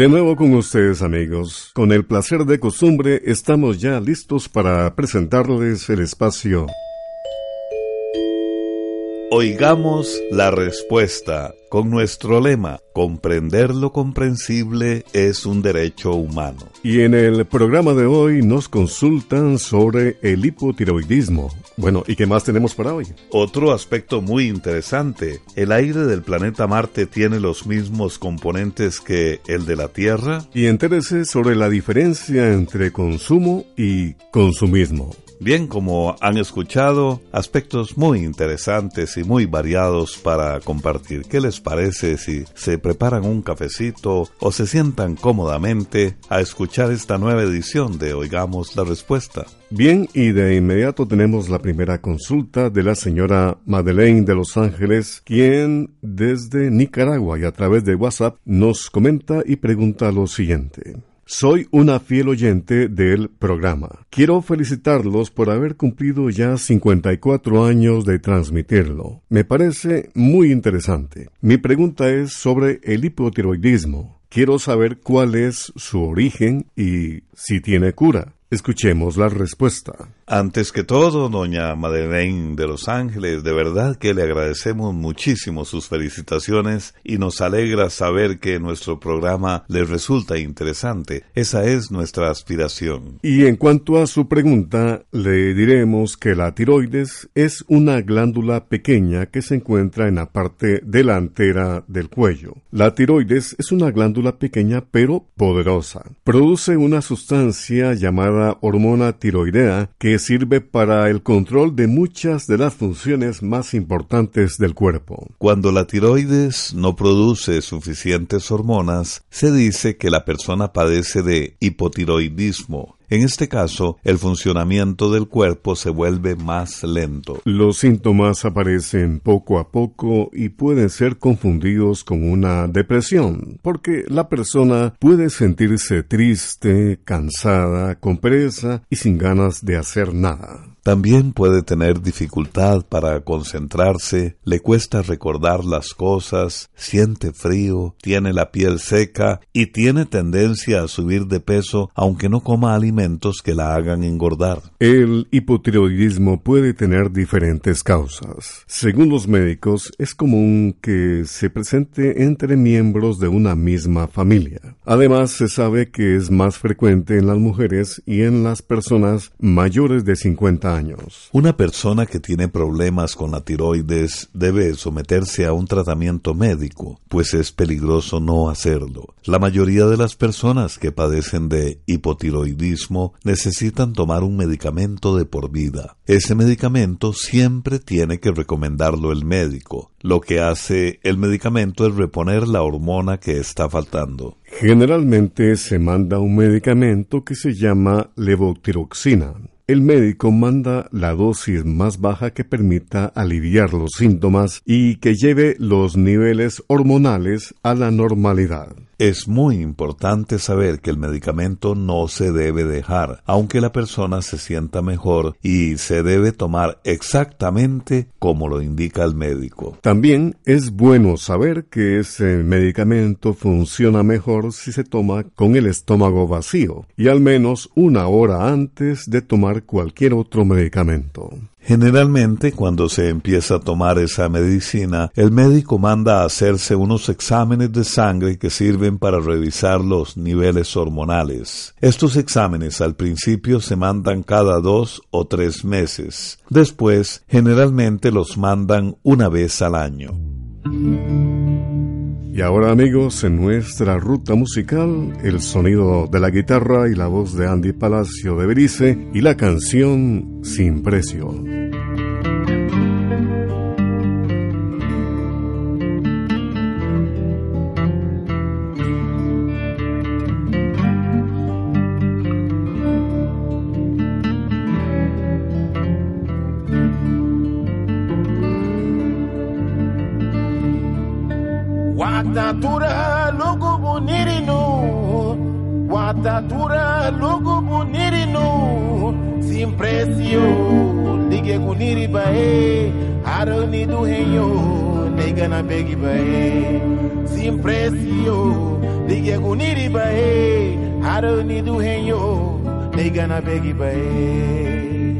De nuevo con ustedes amigos, con el placer de costumbre estamos ya listos para presentarles el espacio. Oigamos la respuesta con nuestro lema, comprender lo comprensible es un derecho humano. Y en el programa de hoy nos consultan sobre el hipotiroidismo. Bueno, ¿y qué más tenemos para hoy? Otro aspecto muy interesante, ¿el aire del planeta Marte tiene los mismos componentes que el de la Tierra? Y entérese sobre la diferencia entre consumo y consumismo. Bien, como han escuchado, aspectos muy interesantes y muy variados para compartir. ¿Qué les parece si se preparan un cafecito o se sientan cómodamente a escuchar esta nueva edición de Oigamos la Respuesta? Bien, y de inmediato tenemos la primera consulta de la señora Madeleine de Los Ángeles, quien desde Nicaragua y a través de WhatsApp nos comenta y pregunta lo siguiente. Soy una fiel oyente del programa. Quiero felicitarlos por haber cumplido ya 54 años de transmitirlo. Me parece muy interesante. Mi pregunta es sobre el hipotiroidismo. Quiero saber cuál es su origen y si tiene cura. Escuchemos la respuesta. Antes que todo, doña Madeleine de Los Ángeles, de verdad que le agradecemos muchísimo sus felicitaciones y nos alegra saber que nuestro programa le resulta interesante. Esa es nuestra aspiración. Y en cuanto a su pregunta, le diremos que la tiroides es una glándula pequeña que se encuentra en la parte delantera del cuello. La tiroides es una glándula pequeña pero poderosa. Produce una sustancia llamada hormona tiroidea que sirve para el control de muchas de las funciones más importantes del cuerpo. Cuando la tiroides no produce suficientes hormonas, se dice que la persona padece de hipotiroidismo en este caso, el funcionamiento del cuerpo se vuelve más lento. Los síntomas aparecen poco a poco y pueden ser confundidos con una depresión, porque la persona puede sentirse triste, cansada, con pereza y sin ganas de hacer nada. También puede tener dificultad para concentrarse, le cuesta recordar las cosas, siente frío, tiene la piel seca y tiene tendencia a subir de peso aunque no coma alimentos que la hagan engordar. El hipotiroidismo puede tener diferentes causas. Según los médicos, es común que se presente entre miembros de una misma familia. Además, se sabe que es más frecuente en las mujeres y en las personas mayores de 50 años. Una persona que tiene problemas con la tiroides debe someterse a un tratamiento médico, pues es peligroso no hacerlo. La mayoría de las personas que padecen de hipotiroidismo necesitan tomar un medicamento de por vida. Ese medicamento siempre tiene que recomendarlo el médico. Lo que hace el medicamento es reponer la hormona que está faltando. Generalmente se manda un medicamento que se llama levotiroxina. El médico manda la dosis más baja que permita aliviar los síntomas y que lleve los niveles hormonales a la normalidad. Es muy importante saber que el medicamento no se debe dejar, aunque la persona se sienta mejor y se debe tomar exactamente como lo indica el médico. También es bueno saber que ese medicamento funciona mejor si se toma con el estómago vacío y al menos una hora antes de tomar cualquier otro medicamento. Generalmente, cuando se empieza a tomar esa medicina, el médico manda a hacerse unos exámenes de sangre que sirven para revisar los niveles hormonales. Estos exámenes al principio se mandan cada dos o tres meses. Después, generalmente los mandan una vez al año. Y ahora amigos, en nuestra ruta musical, el sonido de la guitarra y la voz de Andy Palacio de Berice y la canción Sin Precio. Guniri bae haro ni du henyo they gonna begi bae.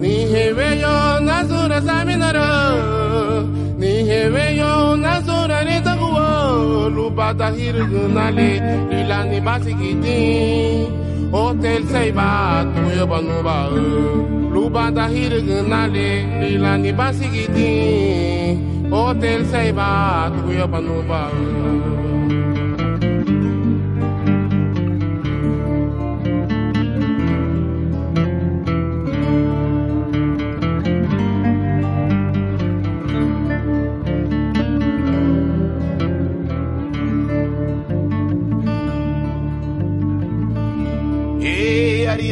Ni hewe yo nazura saminara ni hewe yo nazura ni takuwa lubata hirgunale lilani basikiti hotel saiba tuyo banuba lubata hirgunale lilani basikiti hotel saiba tuyo banuba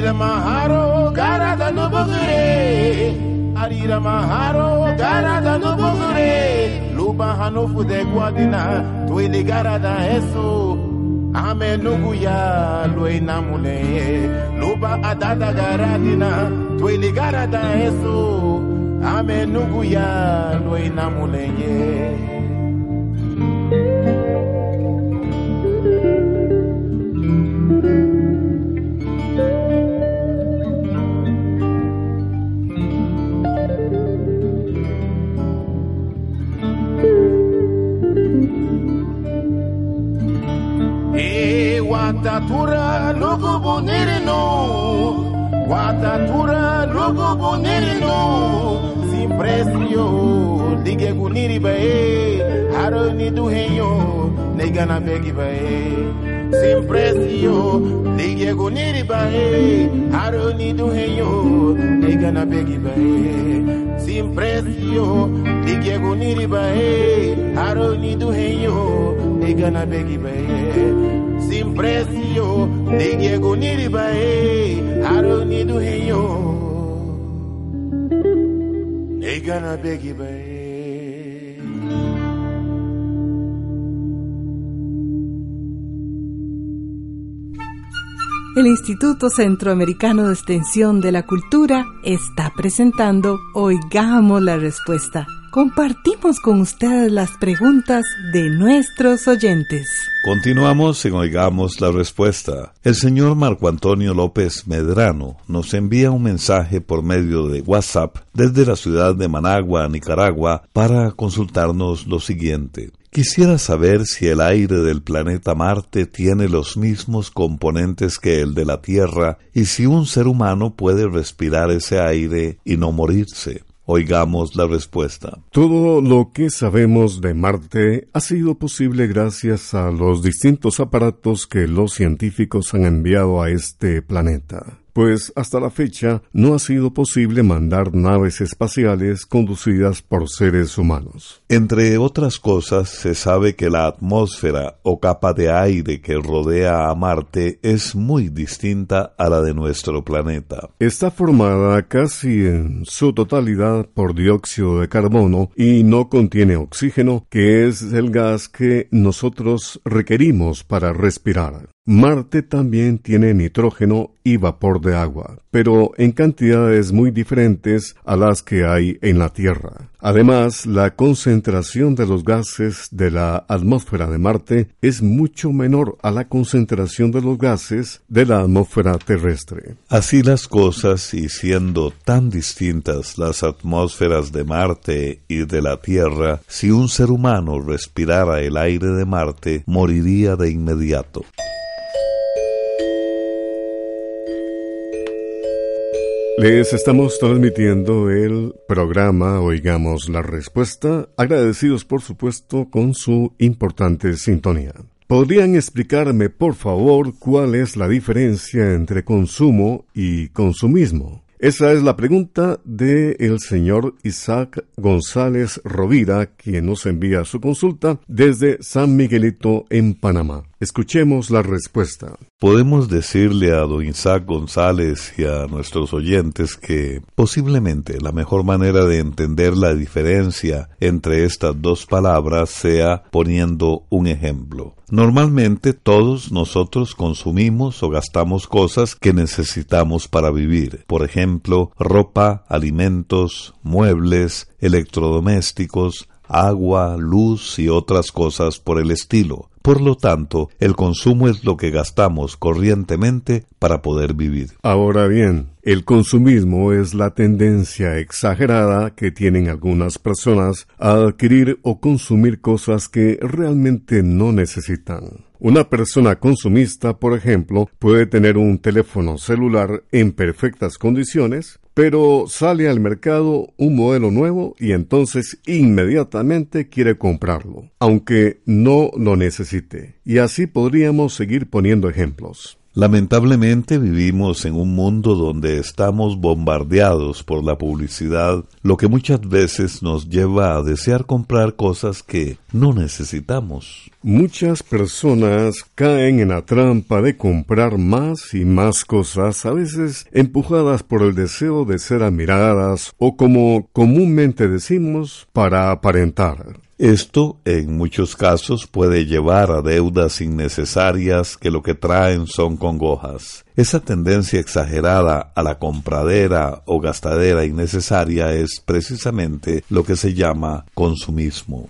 Arira Maharo, Garada no Bogure. Arira Maharo, Garada no Bogure. Luba Hanofu de Guadina, Tuile Garada Eso. Ame Nuguya, Luena Mule. Luba Adada Garadina, Tuile Garada Eso. Ame Nuguya, Luena Mule. E Watatura lugubu nirino Watatura lugubu nirino Simpresio Dige guniri bae. Haroni duhenyo Negana begi bae. Simpresio Dige guniri bae. Haroni duhenyo Negana begi bae. Simpresio Dige guniri bae. Haroni duhenyo Negana begi bae. El Instituto Centroamericano de Extensión de la Cultura está presentando Oigamos la Respuesta. Compartimos con ustedes las preguntas de nuestros oyentes. Continuamos en Oigamos la Respuesta. El señor Marco Antonio López Medrano nos envía un mensaje por medio de WhatsApp desde la ciudad de Managua, Nicaragua, para consultarnos lo siguiente. Quisiera saber si el aire del planeta Marte tiene los mismos componentes que el de la Tierra y si un ser humano puede respirar ese aire y no morirse. Oigamos la respuesta. Todo lo que sabemos de Marte ha sido posible gracias a los distintos aparatos que los científicos han enviado a este planeta pues hasta la fecha no ha sido posible mandar naves espaciales conducidas por seres humanos. Entre otras cosas, se sabe que la atmósfera o capa de aire que rodea a Marte es muy distinta a la de nuestro planeta. Está formada casi en su totalidad por dióxido de carbono y no contiene oxígeno, que es el gas que nosotros requerimos para respirar. Marte también tiene nitrógeno y vapor de agua, pero en cantidades muy diferentes a las que hay en la Tierra. Además, la concentración de los gases de la atmósfera de Marte es mucho menor a la concentración de los gases de la atmósfera terrestre. Así las cosas, y siendo tan distintas las atmósferas de Marte y de la Tierra, si un ser humano respirara el aire de Marte, moriría de inmediato. Les estamos transmitiendo el programa Oigamos la Respuesta, agradecidos por supuesto con su importante sintonía. ¿Podrían explicarme, por favor, cuál es la diferencia entre consumo y consumismo? Esa es la pregunta de el señor Isaac González Rovira, quien nos envía su consulta desde San Miguelito en Panamá. Escuchemos la respuesta. Podemos decirle a don Isaac González y a nuestros oyentes que posiblemente la mejor manera de entender la diferencia entre estas dos palabras sea poniendo un ejemplo. Normalmente todos nosotros consumimos o gastamos cosas que necesitamos para vivir. Por ejemplo, ropa, alimentos, muebles, electrodomésticos, agua, luz y otras cosas por el estilo. Por lo tanto, el consumo es lo que gastamos corrientemente para poder vivir. Ahora bien, el consumismo es la tendencia exagerada que tienen algunas personas a adquirir o consumir cosas que realmente no necesitan. Una persona consumista, por ejemplo, puede tener un teléfono celular en perfectas condiciones, pero sale al mercado un modelo nuevo y entonces inmediatamente quiere comprarlo, aunque no lo necesite. Y así podríamos seguir poniendo ejemplos. Lamentablemente vivimos en un mundo donde estamos bombardeados por la publicidad, lo que muchas veces nos lleva a desear comprar cosas que no necesitamos. Muchas personas caen en la trampa de comprar más y más cosas, a veces empujadas por el deseo de ser admiradas o como comúnmente decimos, para aparentar. Esto, en muchos casos, puede llevar a deudas innecesarias que lo que traen son congojas. Esa tendencia exagerada a la compradera o gastadera innecesaria es precisamente lo que se llama consumismo.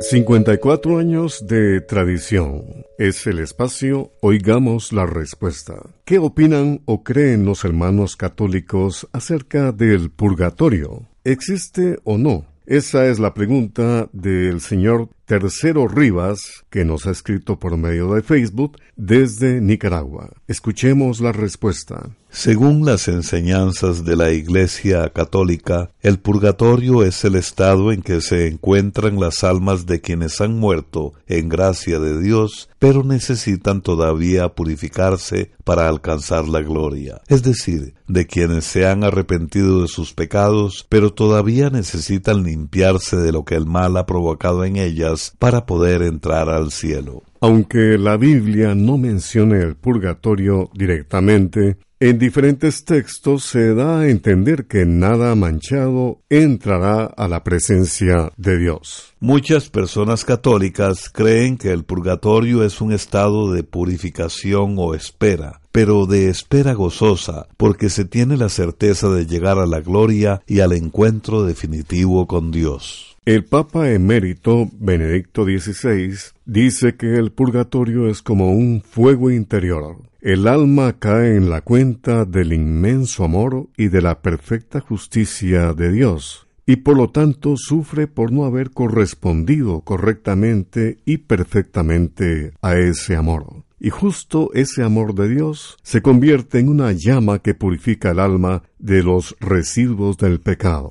54 años de tradición. Es el espacio Oigamos la Respuesta. ¿Qué opinan o creen los hermanos católicos acerca del purgatorio? ¿Existe o no? Esa es la pregunta del señor Tercero Rivas, que nos ha escrito por medio de Facebook desde Nicaragua. Escuchemos la respuesta. Según las enseñanzas de la Iglesia Católica, el purgatorio es el estado en que se encuentran las almas de quienes han muerto en gracia de Dios, pero necesitan todavía purificarse para alcanzar la gloria. Es decir, de quienes se han arrepentido de sus pecados, pero todavía necesitan limpiarse de lo que el mal ha provocado en ellas para poder entrar al cielo. Aunque la Biblia no mencione el purgatorio directamente, en diferentes textos se da a entender que nada manchado entrará a la presencia de Dios. Muchas personas católicas creen que el purgatorio es un estado de purificación o espera, pero de espera gozosa, porque se tiene la certeza de llegar a la gloria y al encuentro definitivo con Dios. El Papa emérito Benedicto XVI dice que el purgatorio es como un fuego interior. El alma cae en la cuenta del inmenso amor y de la perfecta justicia de Dios, y por lo tanto sufre por no haber correspondido correctamente y perfectamente a ese amor. Y justo ese amor de Dios se convierte en una llama que purifica el alma de los residuos del pecado.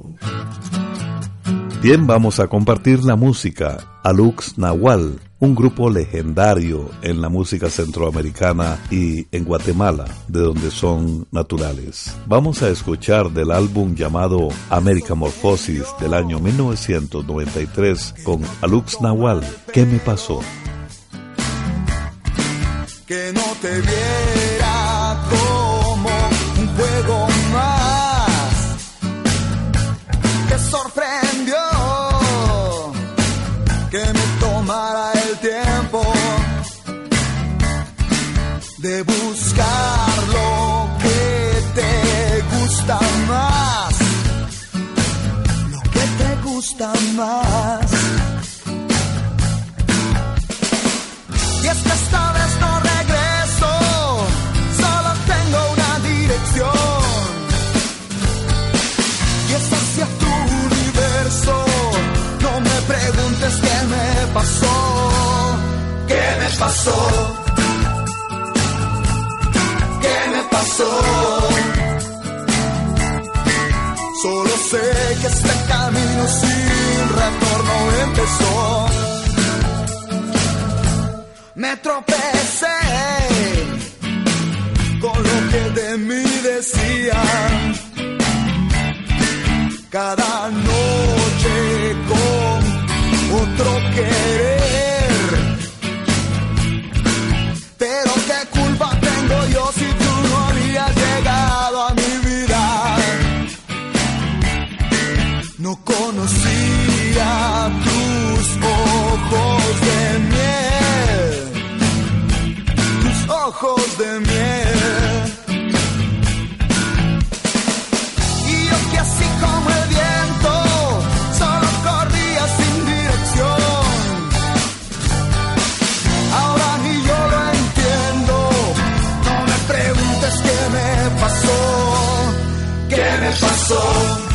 Bien, vamos a compartir la música Alux Nahual, un grupo legendario en la música centroamericana y en Guatemala, de donde son naturales. Vamos a escuchar del álbum llamado América Morphosis del año 1993 con Alux Nahual, ¿Qué me pasó? Que no te pasó? ¿Qué me pasó? Solo sé que este camino sin retorno empezó. Me tropecé con lo que de mí decían. Cada noche con otro querer. Yo si tú no habías llegado a mi vida. No conocía tus ojos de miel. Tus ojos de miel. me pasó? ¿Qué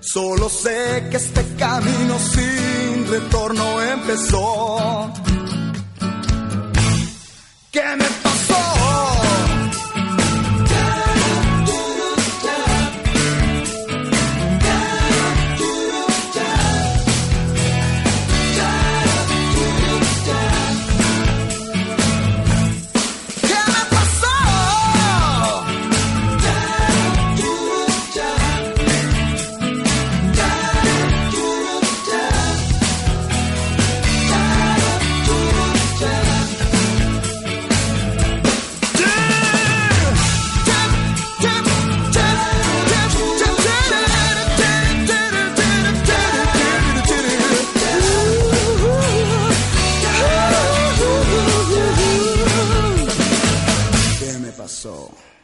Solo sé que este camino sin retorno empezó. ¿Qué me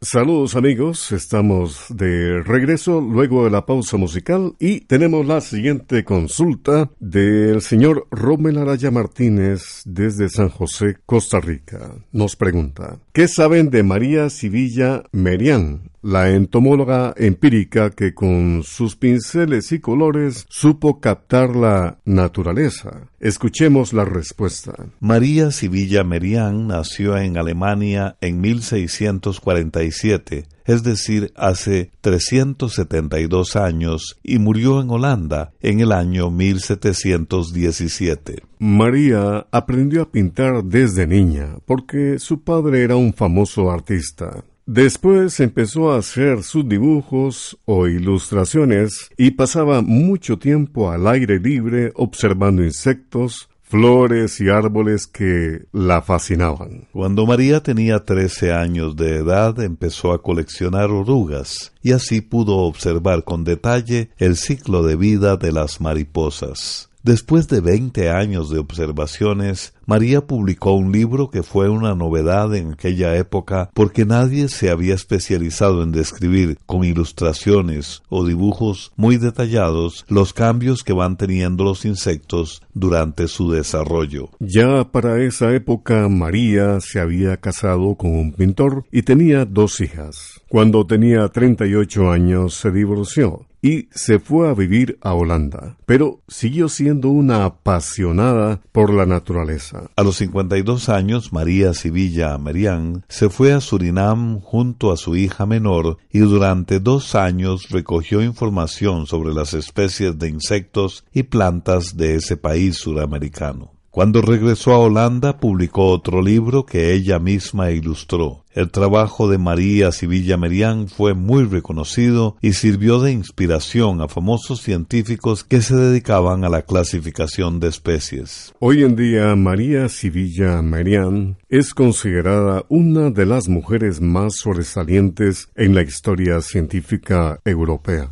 Saludos amigos, estamos de regreso luego de la pausa musical y tenemos la siguiente consulta del señor Romel Araya Martínez desde San José, Costa Rica. Nos pregunta, ¿qué saben de María Sivilla Merian, la entomóloga empírica que con sus pinceles y colores supo captar la naturaleza? Escuchemos la respuesta. María Sivilla Merian nació en Alemania en 1647, es decir, hace 372 años, y murió en Holanda en el año 1717. María aprendió a pintar desde niña porque su padre era un famoso artista. Después empezó a hacer sus dibujos o ilustraciones y pasaba mucho tiempo al aire libre observando insectos, flores y árboles que la fascinaban. Cuando María tenía 13 años de edad empezó a coleccionar orugas y así pudo observar con detalle el ciclo de vida de las mariposas. Después de 20 años de observaciones, María publicó un libro que fue una novedad en aquella época porque nadie se había especializado en describir con ilustraciones o dibujos muy detallados los cambios que van teniendo los insectos durante su desarrollo. Ya para esa época María se había casado con un pintor y tenía dos hijas. Cuando tenía 38 años se divorció y se fue a vivir a Holanda, pero siguió siendo una apasionada por la naturaleza. A los 52 años, María Sivilla Merian se fue a Surinam junto a su hija menor y durante dos años recogió información sobre las especies de insectos y plantas de ese país suramericano. Cuando regresó a Holanda publicó otro libro que ella misma ilustró. El trabajo de María Sivilla Merian fue muy reconocido y sirvió de inspiración a famosos científicos que se dedicaban a la clasificación de especies. Hoy en día María Sivilla Merian es considerada una de las mujeres más sobresalientes en la historia científica europea.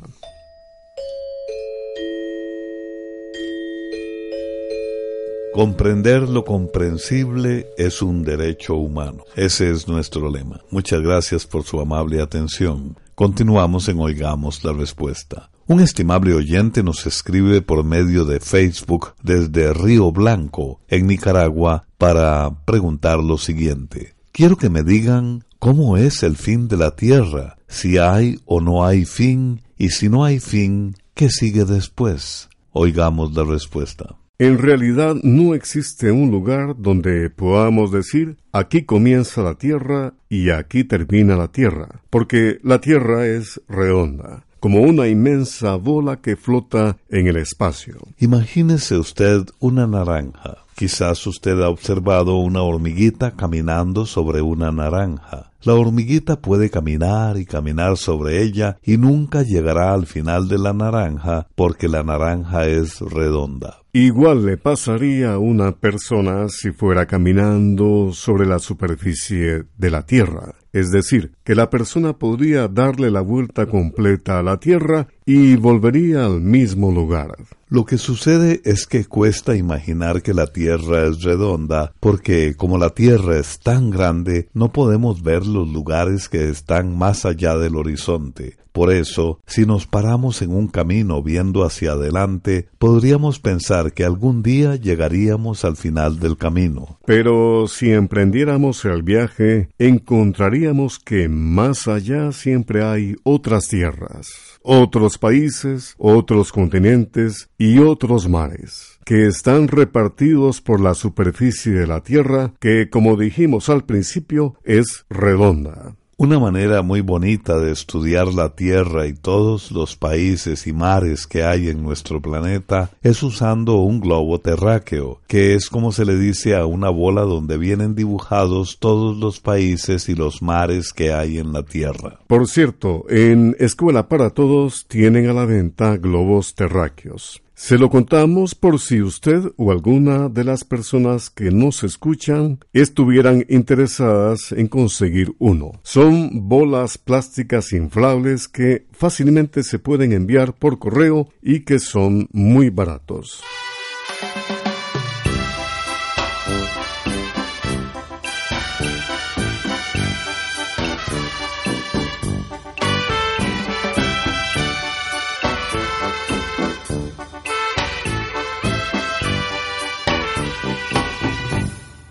Comprender lo comprensible es un derecho humano. Ese es nuestro lema. Muchas gracias por su amable atención. Continuamos en Oigamos la Respuesta. Un estimable oyente nos escribe por medio de Facebook desde Río Blanco, en Nicaragua, para preguntar lo siguiente. Quiero que me digan cómo es el fin de la Tierra, si hay o no hay fin Y si no hay fin, ¿qué sigue después? Oigamos la respuesta. En realidad no existe un lugar donde podamos decir aquí comienza la tierra y aquí termina la tierra, porque la tierra es redonda como una inmensa bola que flota en el espacio. Imagínese usted una naranja. Quizás usted ha observado una hormiguita caminando sobre una naranja. La hormiguita puede caminar y caminar sobre ella y nunca llegará al final de la naranja porque la naranja es redonda. Igual le pasaría a una persona si fuera caminando sobre la superficie de la Tierra. Es decir, que la persona podría darle la vuelta completa a la Tierra y volvería al mismo lugar. Lo que sucede es que cuesta imaginar que la Tierra es redonda, porque como la Tierra es tan grande, no podemos ver los lugares que están más allá del horizonte. Por eso, si nos paramos en un camino viendo hacia adelante, podríamos pensar que algún día llegaríamos al final del camino. Pero si emprendiéramos el viaje, encontraríamos que más allá siempre hay otras tierras, otros países, otros continentes y otros mares que están repartidos por la superficie de la Tierra, que, como dijimos al principio, es redonda. Una manera muy bonita de estudiar la Tierra y todos los países y mares que hay en nuestro planeta es usando un globo terráqueo, que es como se le dice a una bola donde vienen dibujados todos los países y los mares que hay en la Tierra. Por cierto, en Escuela para Todos tienen a la venta globos terráqueos. Se lo contamos por si usted o alguna de las personas que nos escuchan estuvieran interesadas en conseguir uno. Son bolas plásticas inflables que fácilmente se pueden enviar por correo y que son muy baratos.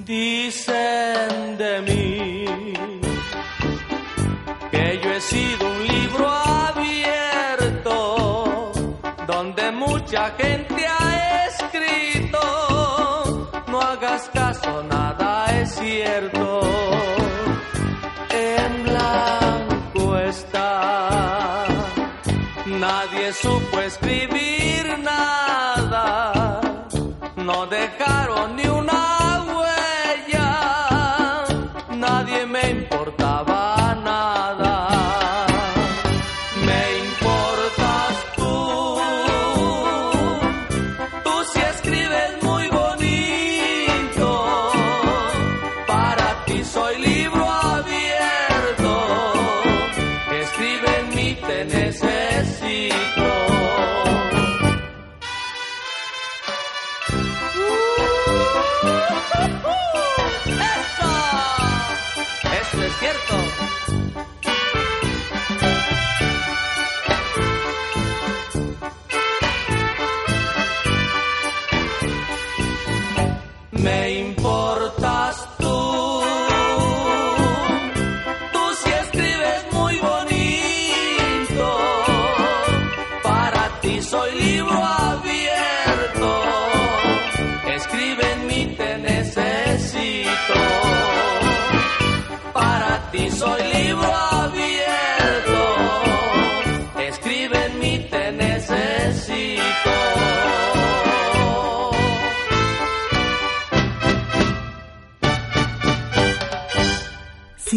Dicen de Si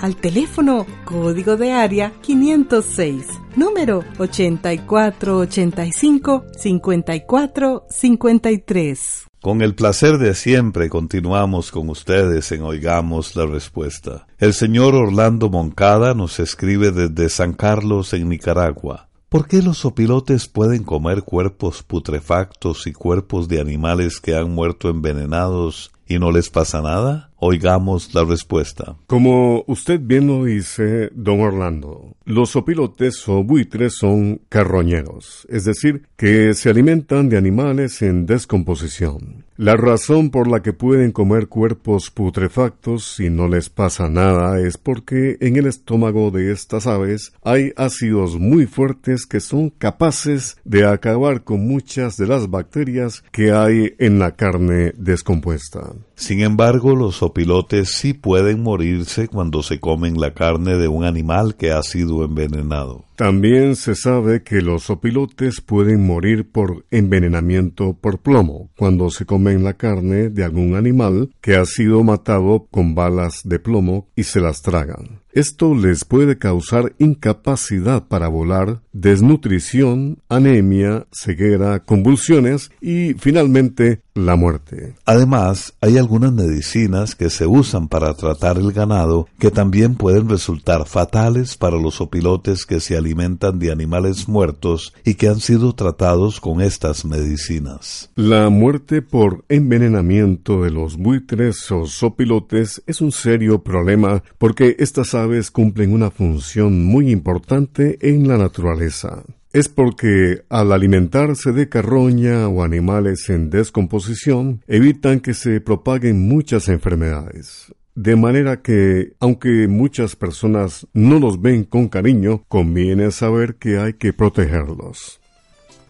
al teléfono código de área 506 número 8485-5453. Con el placer de siempre continuamos con ustedes en Oigamos la Respuesta. El señor Orlando Moncada nos escribe desde San Carlos, en Nicaragua. ¿Por qué los opilotes pueden comer cuerpos putrefactos y cuerpos de animales que han muerto envenenados y no les pasa nada? Oigamos la respuesta. Como usted bien lo dice, don Orlando, los opilotes o buitres son carroñeros, es decir, que se alimentan de animales en descomposición. La razón por la que pueden comer cuerpos putrefactos y no les pasa nada es porque en el estómago de estas aves hay ácidos muy fuertes que son capaces de acabar con muchas de las bacterias que hay en la carne descompuesta. Sin embargo, los opilotes sí pueden morirse cuando se comen la carne de un animal que ha sido envenenado. También se sabe que los opilotes pueden morir por envenenamiento por plomo cuando se comen la carne de algún animal que ha sido matado con balas de plomo y se las tragan. Esto les puede causar incapacidad para volar, desnutrición, anemia, ceguera, convulsiones y finalmente la muerte. Además, hay algunas medicinas que se usan para tratar el ganado que también pueden resultar fatales para los opilotes que se alimentan de animales muertos y que han sido tratados con estas medicinas. La muerte por envenenamiento de los buitres o sopilotes es un serio problema porque estas aves cumplen una función muy importante en la naturaleza. Es porque al alimentarse de carroña o animales en descomposición, evitan que se propaguen muchas enfermedades. De manera que, aunque muchas personas no los ven con cariño, conviene saber que hay que protegerlos.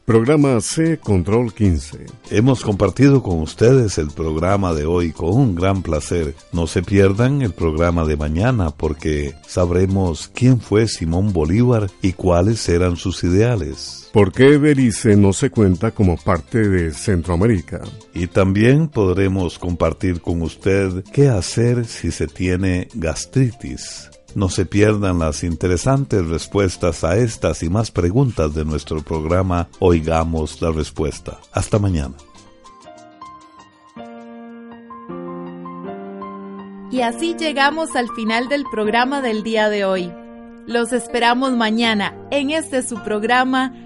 Programa C Control 15. Hemos compartido con ustedes el programa de hoy con un gran placer. No se pierdan el programa de mañana porque sabremos quién fue Simón Bolívar y cuáles eran sus ideales. ¿Por qué Belice no se cuenta como parte de Centroamérica? Y también podremos compartir con usted qué hacer si se tiene gastritis. No se pierdan las interesantes respuestas a estas y más preguntas de nuestro programa Oigamos la Respuesta. Hasta mañana. Y así llegamos al final del programa del día de hoy. Los esperamos mañana en este su programa